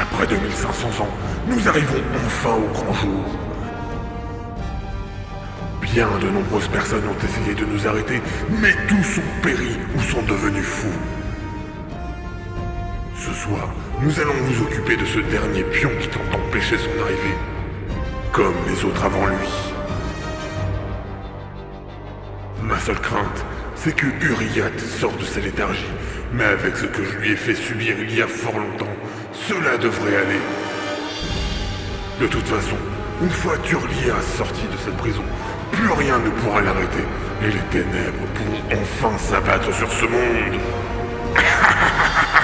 Après 2500 ans, nous arrivons enfin au grand jour. Bien de nombreuses personnes ont essayé de nous arrêter, mais tous ont péri ou sont devenus fous. Ce soir, nous allons nous occuper de ce dernier pion qui tente d'empêcher son arrivée, comme les autres avant lui. Ma seule crainte, c'est que Uriat sorte de sa léthargie, mais avec ce que je lui ai fait subir il y a fort longtemps, cela devrait aller. De toute façon, une fois Turlia sorti de cette prison, plus rien ne pourra l'arrêter. Et les ténèbres pourront enfin s'abattre sur ce monde.